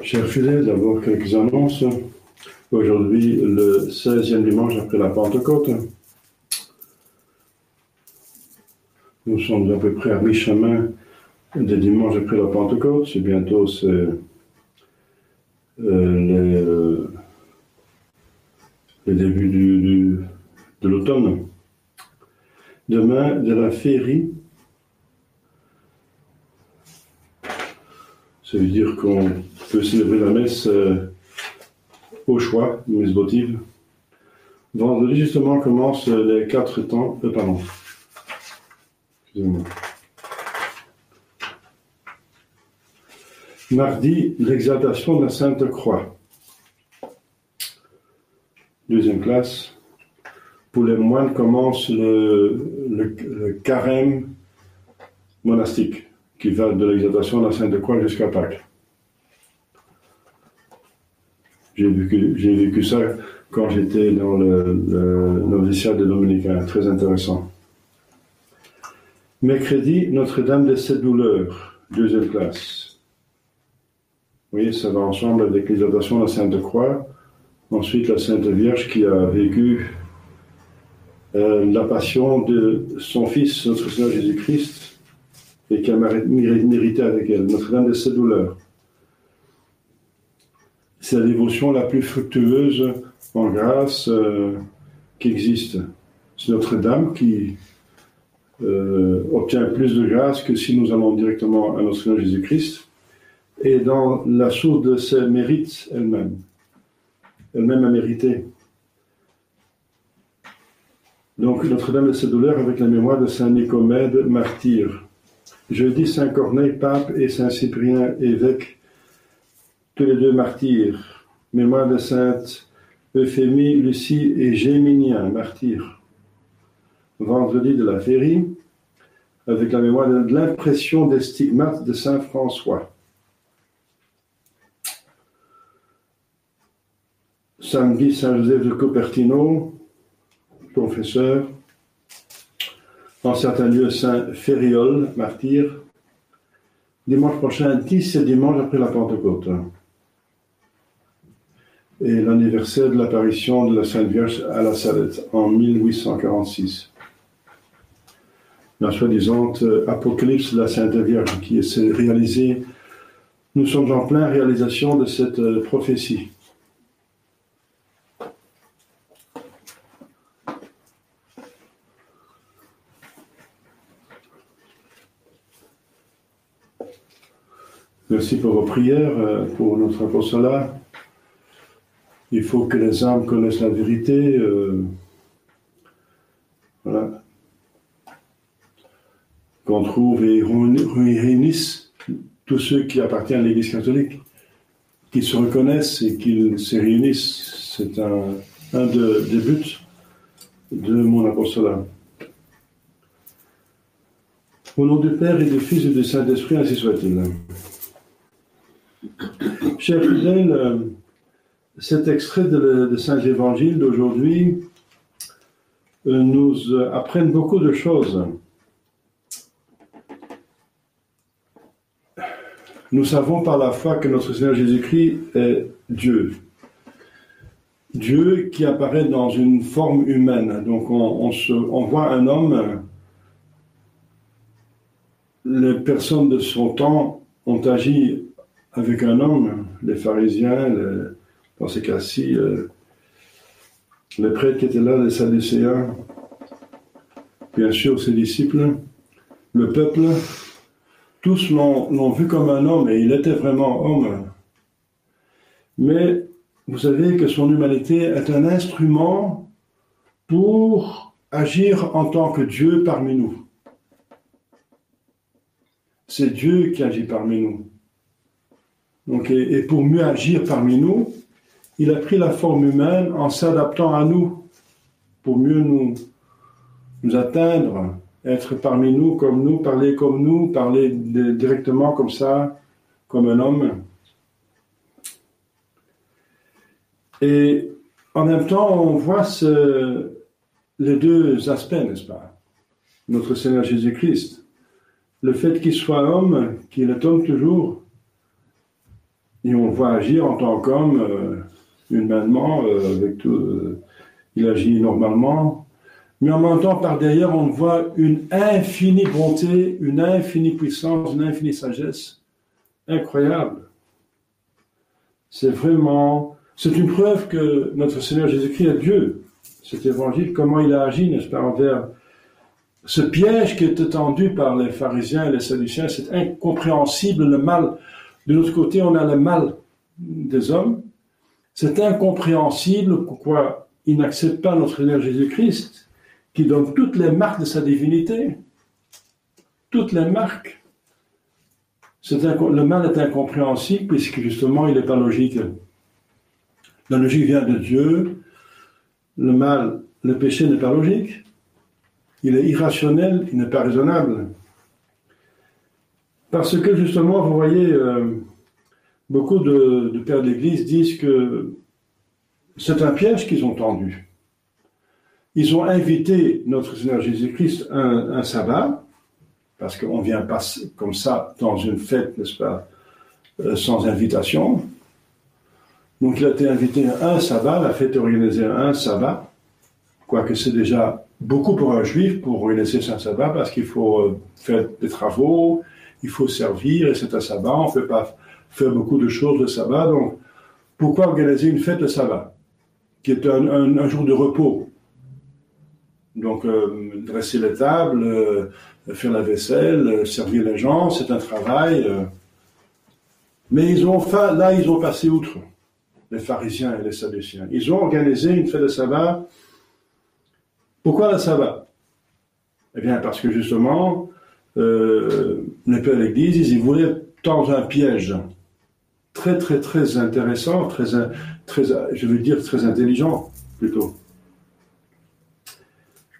Chers fidèles, d'abord quelques annonces. Aujourd'hui, le 16e dimanche après la Pentecôte. Nous sommes à peu près à mi-chemin des dimanches après la Pentecôte. C'est bientôt euh, le début de l'automne. Demain, de la féerie. Ça veut dire qu'on peut célébrer la messe euh, au choix, une messe votive. Vendredi, justement, commence les quatre temps. Euh, pardon. Excusez-moi. Mardi, l'exaltation de la Sainte Croix. Deuxième classe. Pour les moines commence le, carême monastique, qui va de l'exaltation de la Sainte Croix jusqu'à Pâques. J'ai vécu, ça quand j'étais dans le, noviciat des Dominicains, très intéressant. Mercredi, Notre-Dame de sept douleurs, deuxième classe. Vous voyez, ça va ensemble avec l'exaltation de la Sainte Croix. Ensuite, la Sainte Vierge qui a vécu euh, la passion de son Fils, notre Seigneur Jésus-Christ, et qui a mérité avec elle, Notre-Dame de ses douleurs. C'est la dévotion la plus fructueuse en grâce euh, qui existe. C'est Notre-Dame qui euh, obtient plus de grâce que si nous allons directement à notre Seigneur Jésus-Christ, et dans la source de ses mérites elle-même. Elle-même a mérité. Donc Notre-Dame de ses douleurs avec la mémoire de Saint Nicomède, martyr. Jeudi, Saint Corneille, pape, et Saint Cyprien, évêque, tous les deux martyrs. Mémoire de Sainte Euphémie, Lucie et Géminien, martyrs. Vendredi de la Féerie, avec la mémoire de l'impression des stigmates de Saint François. Samedi, Saint Joseph de Cupertino, confesseur. En certains lieux, Saint Fériol, martyr. Dimanche prochain, 10, c'est dimanche après la Pentecôte. Et l'anniversaire de l'apparition de la Sainte Vierge à la Salette en 1846. La soi-disant apocalypse de la Sainte Vierge qui s'est réalisée. Nous sommes en pleine réalisation de cette euh, prophétie. Merci pour vos prières, euh, pour notre apostolat. Il faut que les âmes connaissent la vérité. Euh, voilà. Qu'on trouve et réunissent tous ceux qui appartiennent à l'Église catholique, qu'ils se reconnaissent et qu'ils se réunissent. C'est un, des buts de mon apostolat. Au nom du Père et du Fils et du Saint-Esprit, ainsi soit-il. Chers fidèles, euh, cet extrait de, Saint Évangile d'aujourd'hui euh, nous apprennent beaucoup de choses. Nous savons par la foi que notre Seigneur Jésus-Christ est Dieu. Dieu qui apparaît dans une forme humaine. Donc on, on voit un homme, les personnes de son temps ont agi avec un homme, les pharisiens, dans ces cas-ci, euh, les prêtres qui étaient là, les Sadducéens, bien sûr ses disciples, le peuple, tous l'ont vu comme un homme et il était vraiment homme. Mais vous savez que son humanité est un instrument pour agir en tant que Dieu parmi nous. C'est Dieu qui agit parmi nous. Donc, et, pour mieux agir parmi nous, il a pris la forme humaine en s'adaptant à nous, pour mieux nous, atteindre, être parmi nous comme nous, parler comme nous, parler directement comme ça, comme un homme. Et en même temps, on voit les deux aspects, n'est-ce pas? Notre Seigneur Jésus-Christ. Le fait qu'il soit homme, qu'il est homme toujours, Et on voit agir en tant qu'homme, euh, humainement, euh, avec tout. euh, il agit normalement. Mais en même temps, par derrière, on voit une infinie bonté, une infinie puissance, une infinie sagesse. Incroyable. C'est vraiment. C'est une preuve que notre Seigneur Jésus-Christ est Dieu. Cet évangile, comment il a agi, n'est-ce pas, envers ce piège qui était tendu par les pharisiens et les sadduciens, c'est incompréhensible, le mal. De l'autre côté, on a le mal des hommes. C'est incompréhensible pourquoi ils n'acceptent pas notre Seigneur Jésus-Christ, qui donne toutes les marques de sa divinité. Toutes les marques. Le mal est incompréhensible puisque justement il n'est pas logique. La logique vient de Dieu. Le mal, le péché n'est pas logique. Il est irrationnel, il n'est pas raisonnable. Parce que justement, vous voyez, euh, beaucoup de, pères de l'Église disent que c'est un piège qu'ils ont tendu. Ils ont invité notre Seigneur Jésus-Christ un, un sabbat, parce qu'on vient pas comme ça dans une fête, n'est-ce pas, euh, sans invitation. Donc il a été invité à un sabbat, la fête est organisée à un sabbat, quoique c'est déjà beaucoup pour un juif pour organiser un sabbat, parce qu'il faut euh, faire des travaux, il faut servir, et c'est un sabbat, on ne peut pas faire beaucoup de choses le sabbat, donc pourquoi organiser une fête le sabbat, qui est un, un- jour de repos? Donc euh, dresser les tables, euh, faire la vaisselle, euh, servir les gens, c'est un travail. Mais ils ont là, ils ont passé outre, les pharisiens et les sadduciens. Ils ont organisé une fête de sabbat. Pourquoi le sabbat? Eh bien, parce que justement, les pères de l'Église, ils voulaient tendre un piège très, très, très intéressant, très, je veux dire très intelligent, plutôt.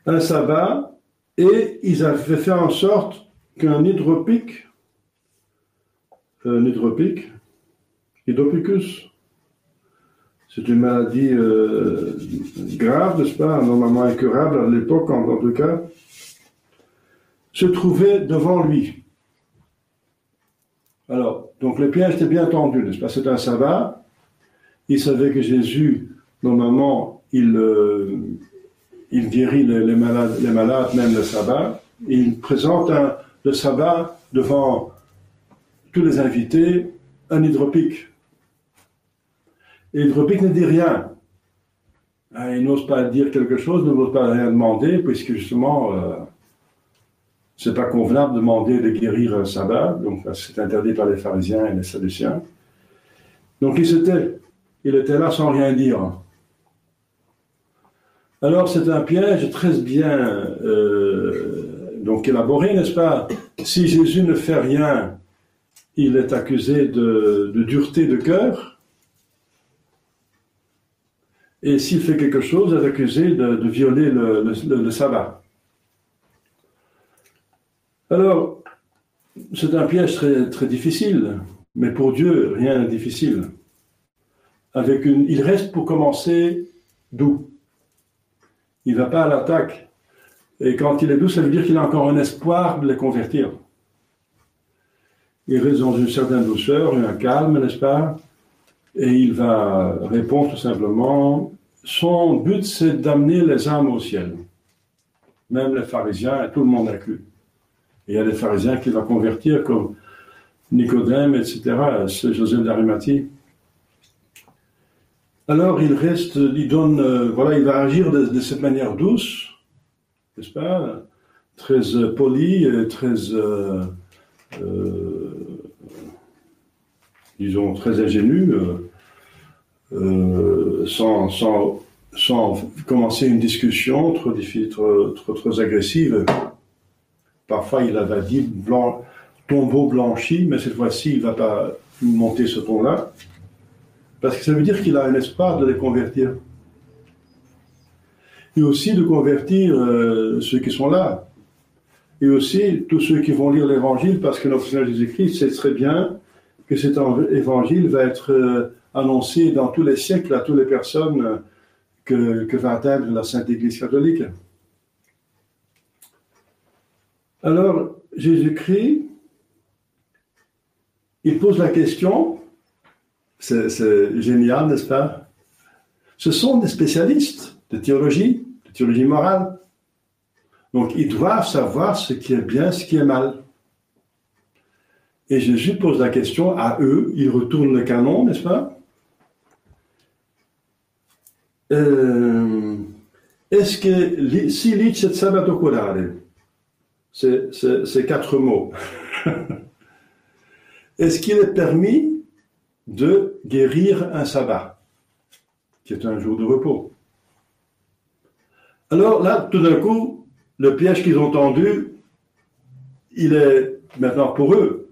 Un sabbat, et ils avaient fait en sorte qu'un hydropique, un hydropique, hydropicus, c'est une maladie euh, grave, n'est-ce pas, normalement incurable à l'époque en tout cas, se trouvait devant lui. Alors, donc le piège était bien tendu, n'est-ce pas? C'est un sabbat. Il savait que Jésus, normalement, il, euh, guérit les, malades, même le sabbat. Il présente le sabbat devant tous les invités, un hydropique. Et l'hydropique ne dit rien. Ah, Il n'ose pas dire quelque chose, ne n'ose pas rien demander, puisque justement, euh, c'est pas convenable de demander de guérir un sabbat, donc c'est interdit par les pharisiens et les sadduciens. Donc il il était là sans rien dire. Alors c'est un piège très bien euh, élaboré, n'est-ce pas? Si Jésus ne fait rien, il est accusé de, dureté de cœur. Et s'il fait quelque chose, il est accusé de, violer le, le- le sabbat. Alors, c'est un piège très, difficile, mais pour Dieu, rien n'est difficile. Il reste pour commencer doux. Il ne va pas à l'attaque. Et quand il est doux, ça veut dire qu'il a encore un espoir de les convertir. Il reste dans une certaine douceur, un calme, n'est-ce pas? Et il va répondre tout simplement. Son but, c'est d'amener les âmes au ciel. Même les pharisiens, et tout le monde inclus. Il y a des pharisiens qui vont convertir comme Nicodème, etc., c'est Joseph d'Arimathie. Alors il reste, il donne, euh, voilà, il va agir de, cette manière douce, n'est-ce pas Très euh, poli, très, euh, euh, disons, très ingénu, sans, sans, sans commencer une discussion trop, trop, trop, trop agressive. Parfois, il avait dit tombeau blanchi, mais cette fois-ci, il ne va pas monter ce ton-là, parce que ça veut dire qu'il a un espoir de les convertir. Et aussi de convertir euh, ceux qui sont là. Et aussi tous ceux qui vont lire l'Évangile, parce que notre Seigneur Jésus-Christ sait très bien que cet Évangile va être euh, annoncé dans tous les siècles à toutes les personnes euh, que va atteindre la Sainte Église catholique. Alors, Jésus-Christ, il pose la question, C'est génial, n'est-ce pas? Ce sont des spécialistes de théologie, de théologie morale. Donc, ils doivent savoir ce qui est bien, ce qui est mal. Et Jésus pose la question à eux, ils retournent le canon, n'est-ce pas? Euh, Est-ce que si licet c'est quatre mots, est-ce qu'il est permis de guérir un sabbat, qui est un jour de repos? Alors là, tout d'un coup, le piège qu'ils ont tendu, il est maintenant pour eux.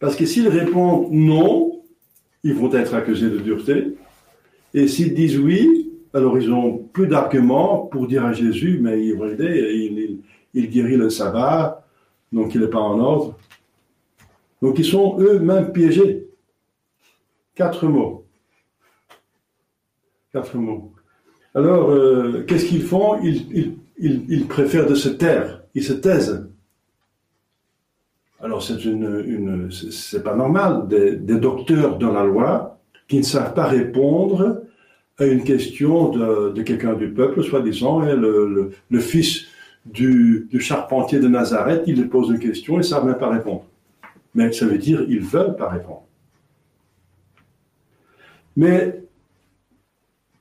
Parce que s'ils répondent non, ils vont être accusés de dureté. Et s'ils disent oui, alors ils n'ont plus d'arguments pour dire à Jésus, mais il, il, il guérit le sabbat, donc il n'est pas en ordre. Donc ils sont eux-mêmes piégés. Quatre mots. Quatre mots. Alors, euh, qu'est-ce qu'ils font? Ils, préfèrent de se taire. Ils se taisent. Alors c'est une, c'est pas normal des, docteurs dans la loi qui ne savent pas répondre à une question de, quelqu'un du peuple, soi-disant, le, le, fils du, charpentier de Nazareth, il lui pose une question et ne savent même pas répondre. Mais ça veut dire ils veulent pas répondre. Mais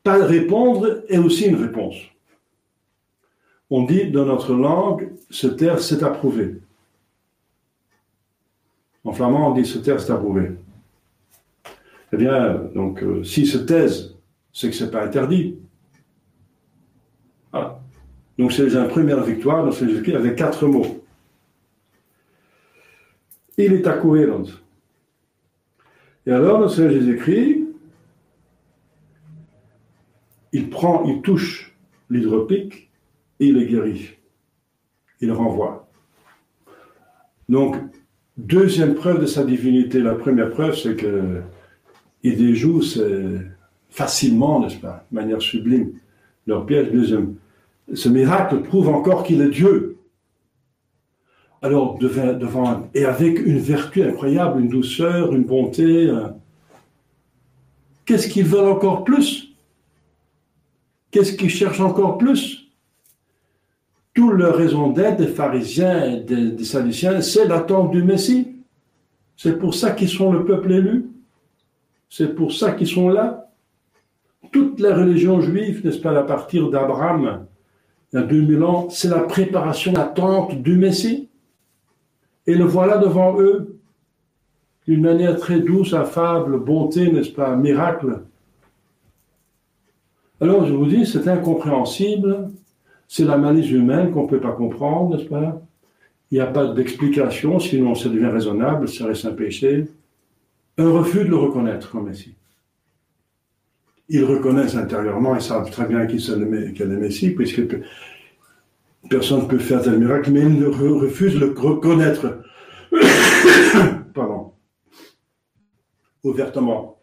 pas répondre est aussi une réponse. On dit dans notre langue, se taire, c'est approuvé. En flamand, on dit se taire, c'est approuvé. Eh bien, donc, euh, s'ils se taisent, c'est que c'est pas interdit. Donc, c'est la première victoire dans Jésus-Christ avec quatre mots. Il est à Et alors, dans Seigneur Jésus-Christ, il prend, il touche l'hydropique et il le guérit. Il renvoie. Donc, Deuxième preuve de sa divinité, la première preuve, c'est que il déjoue facilement, n'est-ce pas, de manière sublime, leur piège. Deuxième, ce miracle prouve encore qu'il est Dieu. Alors, devant, et avec une vertu incroyable, une douceur, une bonté, euh, qu'est-ce qu'ils veulent encore plus? Qu'est-ce qu'ils cherchent encore plus? Toute leur raison d'être des pharisiens et des, sadduciens, c'est l'attente du Messie. C'est pour ça qu'ils sont le peuple élu. C'est pour ça qu'ils sont là. Toute la religion juive, n'est-ce pas, à partir d'Abraham, il y a 2000 ans, c'est la préparation, l'attente du Messie. Et le voilà devant eux, d'une manière très douce, affable, bonté, n'est-ce pas, miracle. Alors je vous dis, c'est incompréhensible, c'est la malice humaine qu'on ne peut pas comprendre, n'est-ce pas Il n'y a pas d'explication, sinon ça devient raisonnable, ça reste un péché. Un refus de le reconnaître comme Messie. Ils reconnaissent intérieurement, ils savent très bien qu'il est le Messie, puisque personne ne peut faire tel miracle, mais ils refusent de le reconnaître. Pardon. Ouvertement.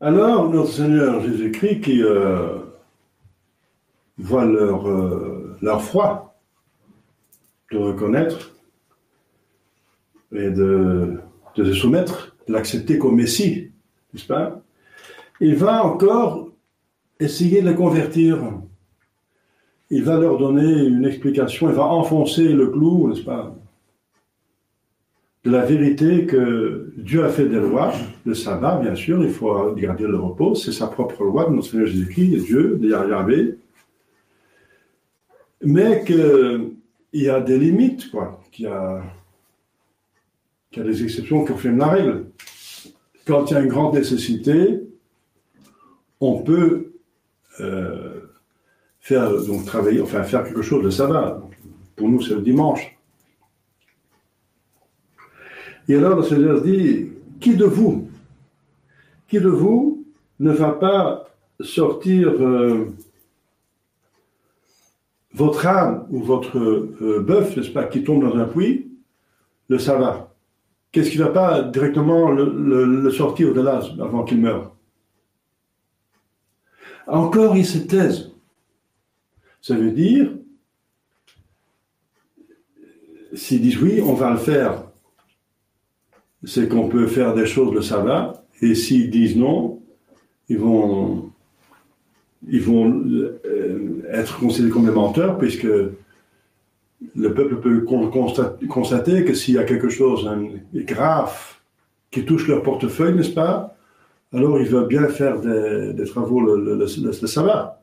Alors, notre Seigneur Jésus-Christ, qui euh, voient leur, euh, leur foi de reconnaître et de, de se soumettre, de l'accepter comme Messie, Il va encore essayer de les convertir. Il va leur donner une explication, il va enfoncer le clou, n'est-ce pas de la vérité que Dieu a fait des lois, le sabbat, bien sûr, il faut garder le repos, c'est sa propre loi, notre Seigneur Jésus-Christ, Dieu, Yahvé, mais qu'il y a des limites, quoi, qu'il y a, des exceptions qui confirment la règle. Quand il y a une grande nécessité, on peut euh, faire travailler, enfin faire quelque chose le sabbat. Pour nous, c'est le dimanche. Et alors le Seigneur dit, qui de vous, qui de vous ne va pas sortir euh, votre âme ou votre euh, bœuf, n'est-ce pas, qui tombe dans un puits, le sabbat, qu'est-ce qui ne va pas directement le, sortir de là avant qu'il meure? Encore, il se taise. Ça veut dire, s'ils disent oui, on va le faire. C'est qu'on peut faire des choses le sabbat, et s'ils disent non, ils vont, ils vont euh, être considérés comme des menteurs, puisque le peuple peut constater que s'il y a quelque chose de grave qui touche leur portefeuille, n'est-ce pas? Alors ils veulent bien faire des, travaux le, sabbat.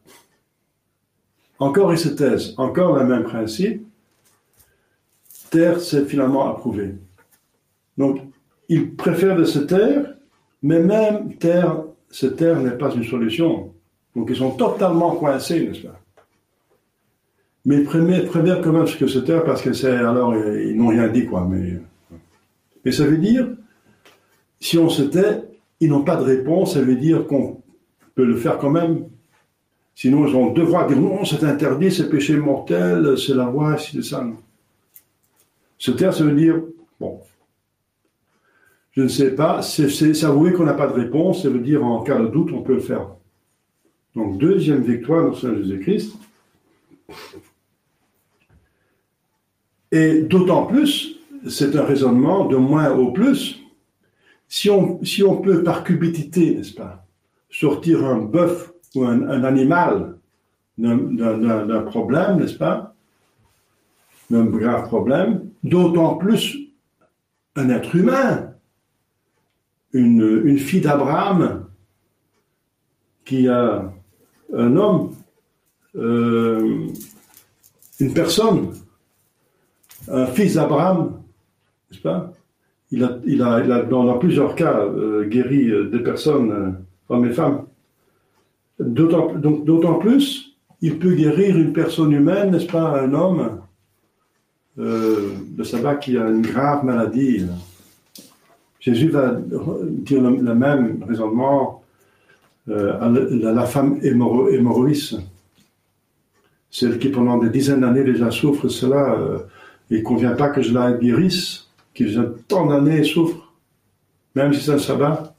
Encore ils se taisent, encore le même principe. Terre, c'est finalement approuvé. Donc, ils préfèrent de se taire, mais même terre, se taire n'est pas une solution. Donc, ils sont totalement coincés, n'est-ce pas? Mais préfèrent quand même ce que taire parce que c'est alors ils n'ont rien dit quoi. Mais, mais ça veut dire si on se tait, ils n'ont pas de réponse. Ça veut dire qu'on peut le faire quand même. Sinon, ils vont devoir dire non, c'est interdit, c'est péché mortel, c'est la voie, c'est ça. Se taire, ça veut dire bon, je ne sais pas, c'est s'avouer qu'on n'a pas de réponse, ça veut dire en cas de doute, on peut le faire. Donc, deuxième victoire dans Saint Jésus-Christ. Et d'autant plus, c'est un raisonnement de moins au plus, si on, si on peut par cubitité, n'est-ce pas, sortir un bœuf ou un, animal d'un problème, n'est-ce pas, d'un grave problème, d'autant plus un être humain, une, une fille d'Abraham qui a un homme, euh, une personne un fils d'Abraham, n'est-ce pas? Il a, il, a, il a, dans, plusieurs cas, euh, guéri euh, des personnes, euh, hommes et femmes. D'autant plus, il peut guérir une personne humaine, n'est-ce pas, un homme de sabbat qui a une grave maladie. Jésus va dire le, même raisonnement à la, femme hémorroïs, celle qui pendant des dizaines d'années déjà souffre cela il ne convient pas que je la guérisse, qui faisait tant d'années souffre, même si c'est un sabbat.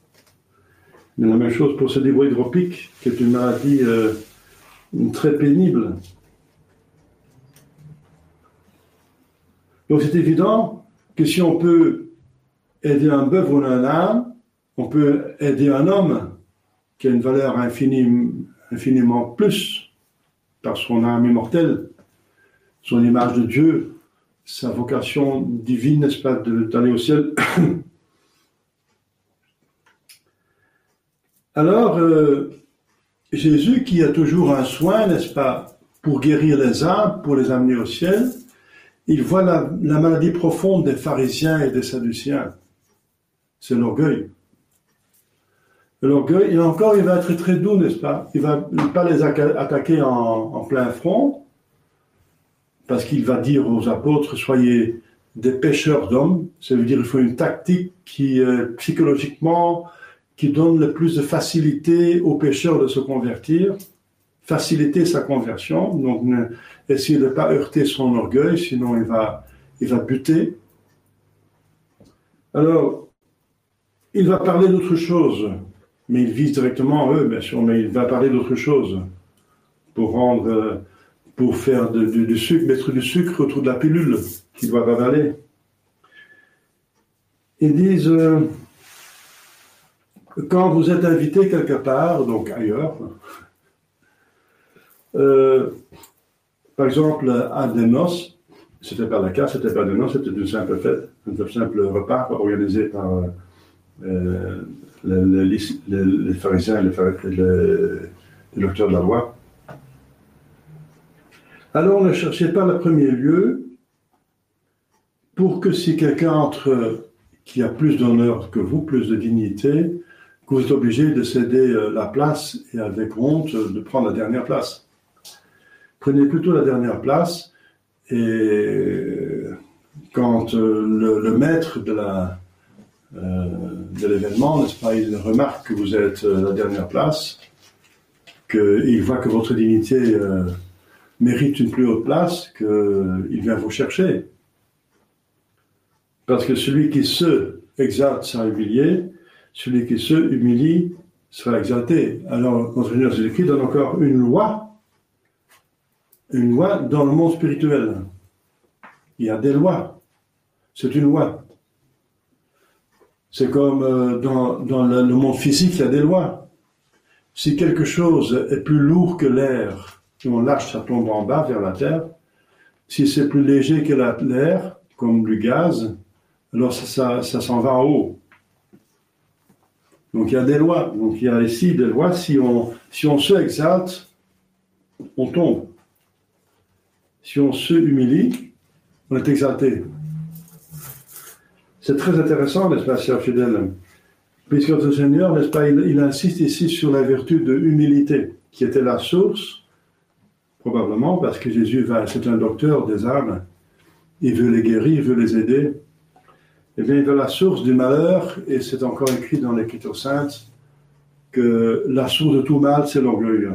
Mais la même chose pour ce débrouille hydropique, qui est une maladie euh, très pénible. Donc c'est évident que si on peut aider un bœuf ou un âne, on peut aider un homme qui a une valeur infiniment plus par son âme immortelle, son image de Dieu, sa vocation divine, n'est-ce pas, d'aller au ciel. Alors, euh, Jésus qui a toujours un soin, n'est-ce pas, pour guérir les âmes, pour les amener au ciel, il voit la, maladie profonde des pharisiens et des sadduciens. C'est l'orgueil. L'orgueil, et encore, il va être très doux, n'est-ce pas? Il va pas les attaquer en plein front, parce qu'il va dire aux apôtres, soyez des pêcheurs d'hommes. Ça veut dire qu'il faut une tactique qui, euh, psychologiquement, qui donne le plus de facilité aux pêcheurs de se convertir, faciliter sa conversion. Donc, essayez de ne pas heurter son orgueil, sinon il va, il va buter. Alors, il va parler d'autre chose, mais il vise directement eux, bien sûr, mais il va parler d'autre chose pour rendre pour faire du sucre, mettre du sucre autour de la pilule qu'ils doivent avaler. Ils disent, euh, quand vous êtes invité quelque part, donc ailleurs, euh, par exemple à des noces, c'était pas la cas, c'était pas des noces, c'était une simple fête, un simple repas organisé par euh, les, pharisiens et les, les docteurs de la loi. Alors ne cherchez pas le premier lieu pour que si quelqu'un entre qui a plus d'honneur que vous, plus de dignité, que vous êtes obligé de céder euh, la place et avec honte de prendre la dernière place. Prenez plutôt la dernière place et quand euh, le, maître euh, de l'événement, n'est-ce pas, il remarque que vous êtes la dernière place, qu'il voit que votre dignité mérite une plus haute place qu'il vient vous chercher. Parce que celui qui se exalte sera humilié, celui qui se humilie sera exalté. Alors, notre Seigneur Jésus-Christ donne encore une loi, une loi dans le monde spirituel. Il y a des lois. C'est une loi. C'est comme euh, dans, dans le, monde physique, il y a des lois. Si quelque chose est plus lourd que l'air, si on lâche, ça tombe en bas vers la terre. Si c'est plus léger que l'air, comme du gaz, alors ça, s'en va en haut. Donc il y a des lois. Donc il y a ici des lois. Si on, se exalte, on tombe. Si on se humilie, on est exalté. C'est très intéressant, n'est-ce pas, cher fidèle? Puisque notre Seigneur, n'est-ce pas, il, insiste ici sur la vertu de humilité, qui était la source, probablement parce que Jésus va, c'est un docteur des âmes, il veut les guérir, il veut les aider. Eh bien, il veut la source du malheur, et c'est encore écrit dans l'Écriture sainte, que la source de tout mal, c'est l'orgueil.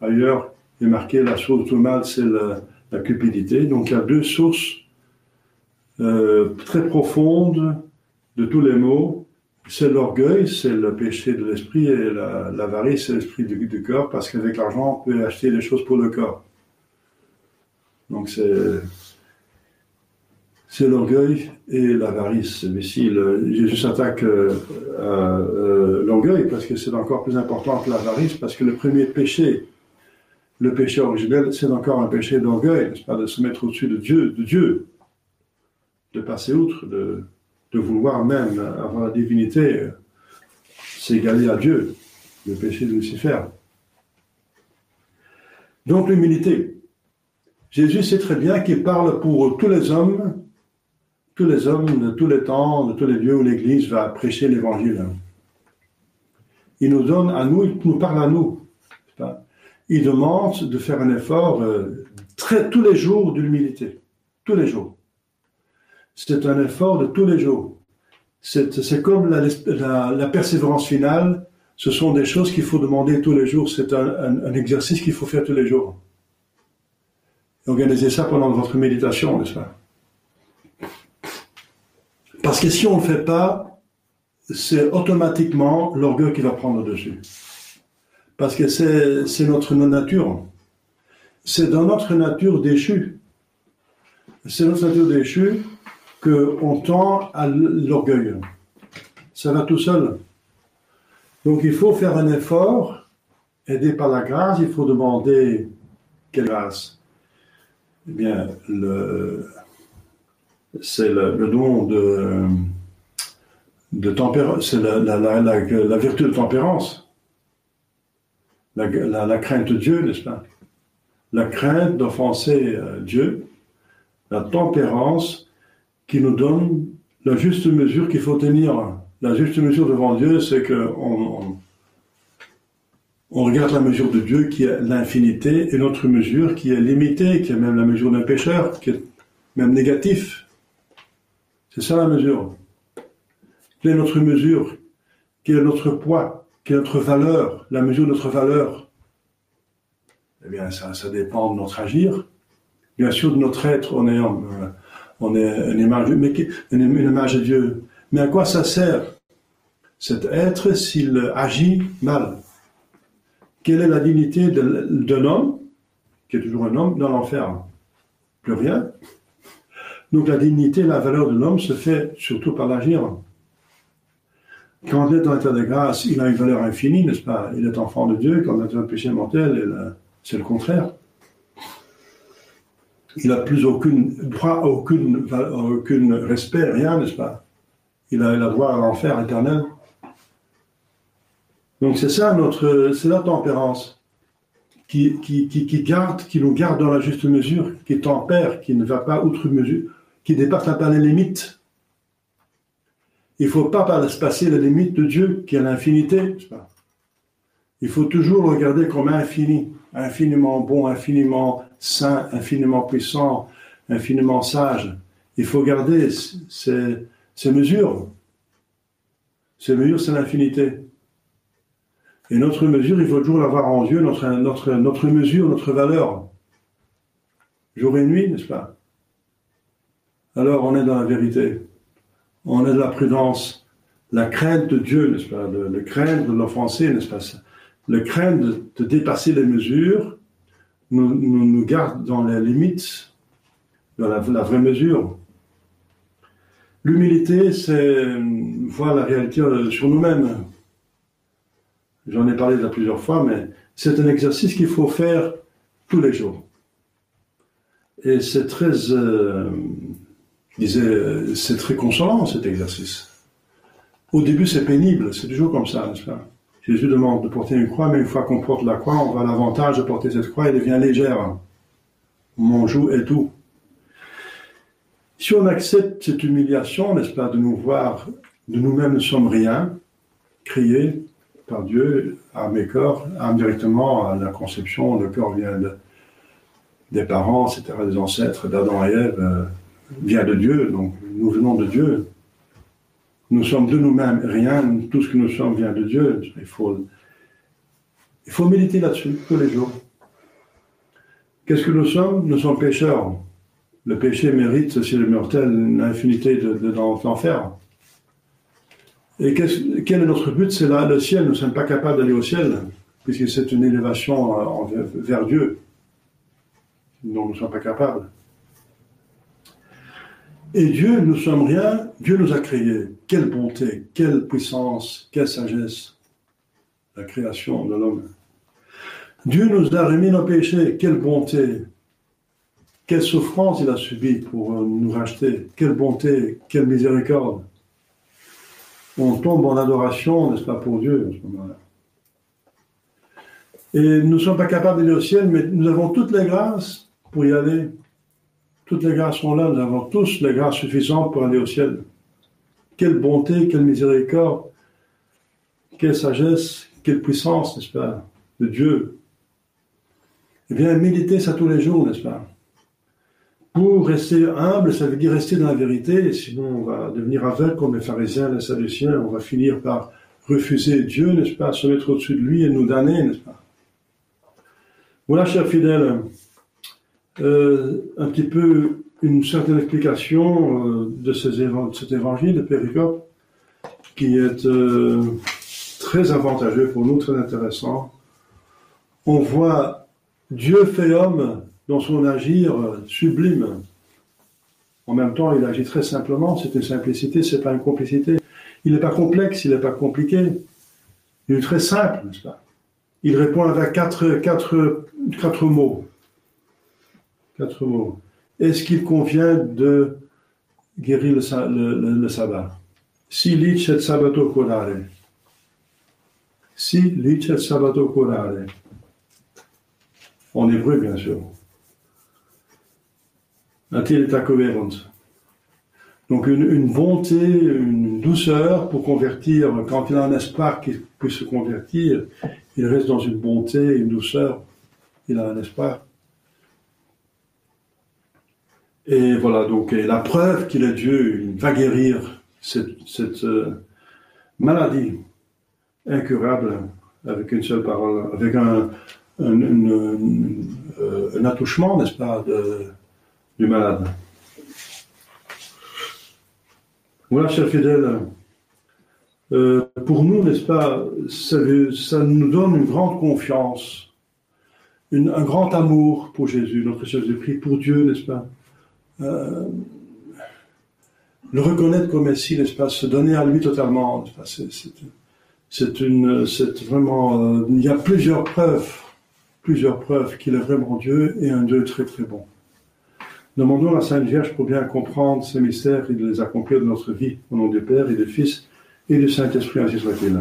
Ailleurs, il est marqué la source de tout mal, c'est la, cupidité. Donc il y a deux sources euh, très profonde de tous les maux, c'est l'orgueil, c'est le péché de l'esprit, et l'avarice, c'est l'esprit du, corps, parce qu'avec l'argent, on peut acheter des choses pour le corps. Donc c'est l'orgueil et l'avarice. Mais si Jésus s'attaque euh, à euh, l'orgueil, parce que c'est encore plus important que l'avarice, parce que le premier péché, le péché originel, c'est encore un péché d'orgueil, n'est-ce pas, de se mettre au-dessus de Dieu, de Dieu de passer outre, de, vouloir même avoir la divinité, s'égaler à Dieu, le péché de Lucifer. Donc l'humilité. Jésus sait très bien qu'il parle pour tous les hommes, tous les hommes de tous les temps, de tous les lieux où l'Église va prêcher l'Évangile. Il nous donne à nous, il nous parle à nous. Il demande de faire un effort euh, très, tous les jours d'humilité. Tous les jours c'est un effort de tous les jours. C'est comme la, persévérance finale, ce sont des choses qu'il faut demander tous les jours, c'est un, exercice qu'il faut faire tous les jours. Organisez ça pendant votre méditation, n'est-ce pas? Parce que si on ne le fait pas, c'est automatiquement l'orgueil qui va prendre dessus. Parce que c'est notre nature. C'est dans notre nature déchue. C'est notre nature déchue qu'on tend à l'orgueil. Ça va tout seul. Donc il faut faire un effort, aidé par la grâce, il faut demander quelle grâce. Eh bien, c'est le, don de, de tempérance, c'est la, la, vertu de tempérance. La, crainte de Dieu, n'est-ce pas? La crainte d'offenser euh, Dieu, la tempérance qui nous donne la juste mesure qu'il faut tenir. La juste mesure devant Dieu, c'est que on, on, regarde la mesure de Dieu qui est l'infinité et notre mesure qui est limitée, qui est même la mesure d'un pécheur, qui est même négatif. C'est ça la mesure. Quelle est notre mesure? Quel est notre poids? Quelle est notre valeur? La mesure de notre valeur? Eh bien, ça, ça dépend de notre agir. Bien sûr, de notre être, on est en, on est une image, de Dieu. Mais à quoi ça sert cet être s'il agit mal? Quelle est la dignité d'un homme, qui est toujours un homme, dans l'enfer? Plus rien. Donc la dignité, la valeur de l'homme se fait surtout par l'agir. Quand on est dans l'état de grâce, il a une valeur infinie, n'est-ce pas? Il est enfant de Dieu. Quand on est dans péché mortel, c'est le contraire il n'a plus aucune droit, aucune, aucune respect, rien, n'est-ce pas? Il a, le droit à l'enfer éternel. Donc c'est ça notre, c'est la tempérance qui, qui, qui, garde, qui nous garde dans la juste mesure, qui tempère, qui ne va pas outre mesure, qui dépasse pas les limites. Il ne faut pas passer les limites de Dieu qui est l'infinité. Il faut toujours regarder comme infini, infiniment bon, infiniment saint, infiniment puissant, infiniment sage. Il faut garder ces, mesures. Ces mesures, c'est l'infinité. Et notre mesure, il faut toujours l'avoir en Dieu, notre, notre, notre mesure, notre valeur. Jour et nuit, n'est-ce pas? Alors on est dans la vérité. On est de la prudence. La crainte de Dieu, n'est-ce pas? Le, le crainte de l'offenser, n'est-ce pas? Le crainte de dépasser les mesures nous, nous, garde dans les limites, dans la, vraie mesure. L'humilité, c'est voir la réalité sur nous-mêmes. J'en ai parlé déjà plusieurs fois, mais c'est un exercice qu'il faut faire tous les jours. Et c'est très, euh, disais, c'est très consolant cet exercice. Au début, c'est pénible, c'est toujours comme ça, n'est-ce pas? Jésus demande de porter une croix, mais une fois qu'on porte la croix, on voit l'avantage de porter cette croix, elle devient légère. Mon joug est tout. Si on accepte cette humiliation, n'est-ce pas, de nous voir, de nous-mêmes ne sommes rien, créés par Dieu, à mes corps, indirectement à la conception, le corps vient des parents, etc., des ancêtres, d'Adam et Ève, euh, vient de Dieu, donc nous venons de Dieu. Nous sommes de nous-mêmes rien, tout ce que nous sommes vient de Dieu. Il faut, il faut méditer là-dessus tous les jours. Qu'est-ce que nous sommes? Nous sommes pécheurs. Le péché mérite, si le mortel, une infinité d'enfer. Et quel est notre but? C'est là le ciel. Nous ne sommes pas capables d'aller au ciel, puisque c'est une élévation euh, vers Dieu. Non, nous ne sommes pas capables. Et Dieu, nous sommes rien, Dieu nous a créés. Quelle bonté, quelle puissance, quelle sagesse, la création de l'homme. Dieu nous a remis nos péchés, quelle bonté, quelle souffrance il a subi pour nous racheter, quelle bonté, quelle miséricorde. On tombe en adoration, n'est-ce pas, pour Dieu en ce moment-là. Et nous ne sommes pas capables d'aller au ciel, mais nous avons toutes les grâces pour y aller. Toutes les grâces sont là, nous avons tous les grâces suffisantes pour aller au ciel. Quelle bonté, quelle miséricorde, quelle sagesse, quelle puissance, n'est-ce pas, de Dieu. Eh bien, méditer ça tous les jours, n'est-ce pas Pour rester humble, ça veut dire rester dans la vérité, sinon on va devenir aveugle comme les pharisiens, les sadduciens, on va finir par refuser Dieu, n'est-ce pas, se mettre au-dessus de lui et nous damner, n'est-ce pas Voilà, chers fidèles, euh, un petit peu une certaine explication euh, de, ces cet évangile de Péricope qui est euh, très avantageux pour nous, très intéressant. On voit Dieu fait homme dans son agir sublime. En même temps, il agit très simplement, c'est une simplicité, c'est pas une complicité. Il n'est pas complexe, il n'est pas compliqué. Il est très simple, n'est-ce pas? Il répond avec quatre, quatre, quatre mots. Quatre mots. Est-ce qu'il convient de guérir le, sabbat? Si licet sabbato curare. Si licet sabbato curare. En hébreu, bien sûr. A-t-il Donc une, une, bonté, une douceur pour convertir. Quand il a un espoir qu'il puisse se convertir, il reste dans une bonté, une douceur. Il a un espoir. Et voilà, donc la preuve qu'il est Dieu, il va guérir cette, euh, maladie incurable avec une seule parole, avec un, un, attouchement, n'est-ce pas, du malade. Voilà, chers fidèles, euh, pour nous, n'est-ce pas, ça, nous donne une grande confiance, un grand amour pour Jésus, notre Jésus-Christ, pour Dieu, n'est-ce pas euh, le reconnaître comme n'est-ce pas, se donner à lui totalement, c'est une, c'est vraiment, euh, il y a plusieurs preuves, plusieurs preuves qu'il est vraiment Dieu et un Dieu très très bon. Demandons à la Sainte Vierge pour bien comprendre ces mystères et de les accomplir dans notre vie, au nom du Père et du Fils et du Saint-Esprit, ainsi soit-il.